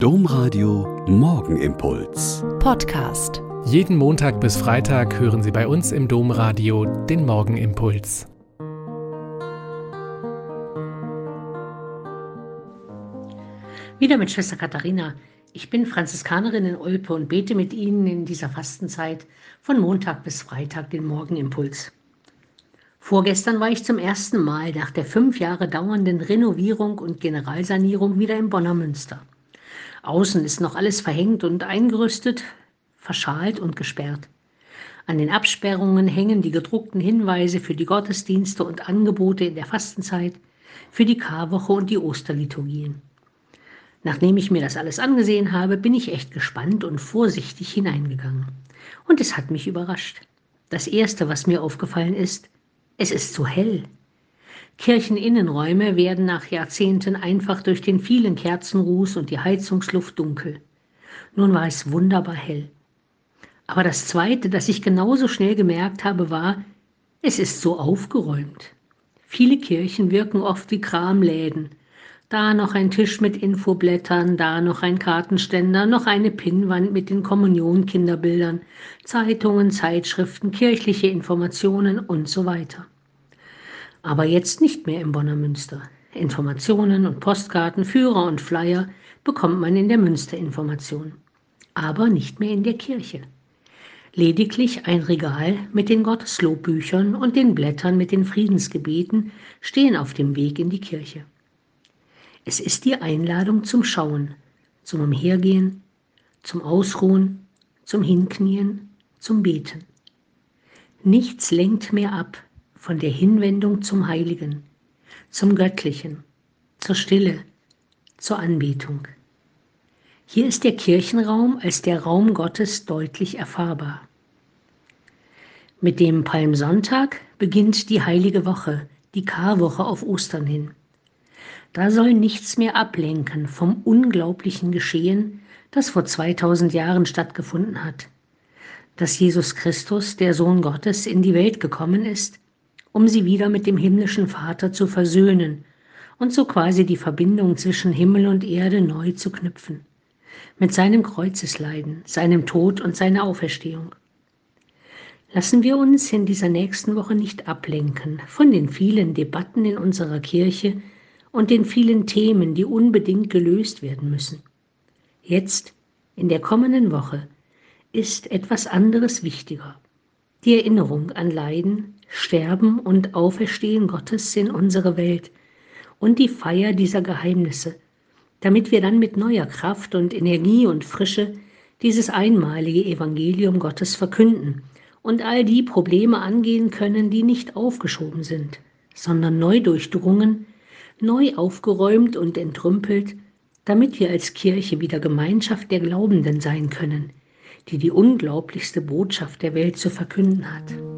Domradio Morgenimpuls. Podcast. Jeden Montag bis Freitag hören Sie bei uns im Domradio den Morgenimpuls. Wieder mit Schwester Katharina. Ich bin Franziskanerin in Olpe und bete mit Ihnen in dieser Fastenzeit von Montag bis Freitag den Morgenimpuls. Vorgestern war ich zum ersten Mal nach der fünf Jahre dauernden Renovierung und Generalsanierung wieder im Bonner Münster. Außen ist noch alles verhängt und eingerüstet, verschalt und gesperrt. An den Absperrungen hängen die gedruckten Hinweise für die Gottesdienste und Angebote in der Fastenzeit, für die Karwoche und die Osterliturgien. Nachdem ich mir das alles angesehen habe, bin ich echt gespannt und vorsichtig hineingegangen. Und es hat mich überrascht. Das Erste, was mir aufgefallen ist, es ist zu hell. Kircheninnenräume werden nach Jahrzehnten einfach durch den vielen Kerzenruß und die Heizungsluft dunkel. Nun war es wunderbar hell. Aber das Zweite, das ich genauso schnell gemerkt habe, war, es ist so aufgeräumt. Viele Kirchen wirken oft wie Kramläden. Da noch ein Tisch mit Infoblättern, da noch ein Kartenständer, noch eine Pinnwand mit den Kommunionkinderbildern, Zeitungen, Zeitschriften, kirchliche Informationen und so weiter aber jetzt nicht mehr im Bonner Münster. Informationen und Postkarten, Führer und Flyer bekommt man in der Münsterinformation, aber nicht mehr in der Kirche. Lediglich ein Regal mit den Gotteslobbüchern und den Blättern mit den Friedensgebeten stehen auf dem Weg in die Kirche. Es ist die Einladung zum Schauen, zum Umhergehen, zum Ausruhen, zum Hinknien, zum Beten. Nichts lenkt mehr ab von der Hinwendung zum Heiligen, zum Göttlichen, zur Stille, zur Anbetung. Hier ist der Kirchenraum als der Raum Gottes deutlich erfahrbar. Mit dem Palmsonntag beginnt die heilige Woche, die Karwoche auf Ostern hin. Da soll nichts mehr ablenken vom unglaublichen Geschehen, das vor 2000 Jahren stattgefunden hat. Dass Jesus Christus, der Sohn Gottes, in die Welt gekommen ist, um sie wieder mit dem himmlischen Vater zu versöhnen und so quasi die Verbindung zwischen Himmel und Erde neu zu knüpfen. Mit seinem Kreuzesleiden, seinem Tod und seiner Auferstehung. Lassen wir uns in dieser nächsten Woche nicht ablenken von den vielen Debatten in unserer Kirche und den vielen Themen, die unbedingt gelöst werden müssen. Jetzt, in der kommenden Woche, ist etwas anderes wichtiger. Die Erinnerung an Leiden, Sterben und Auferstehen Gottes in unsere Welt und die Feier dieser Geheimnisse, damit wir dann mit neuer Kraft und Energie und Frische dieses einmalige Evangelium Gottes verkünden und all die Probleme angehen können, die nicht aufgeschoben sind, sondern neu durchdrungen, neu aufgeräumt und entrümpelt, damit wir als Kirche wieder Gemeinschaft der Glaubenden sein können, die die unglaublichste Botschaft der Welt zu verkünden hat.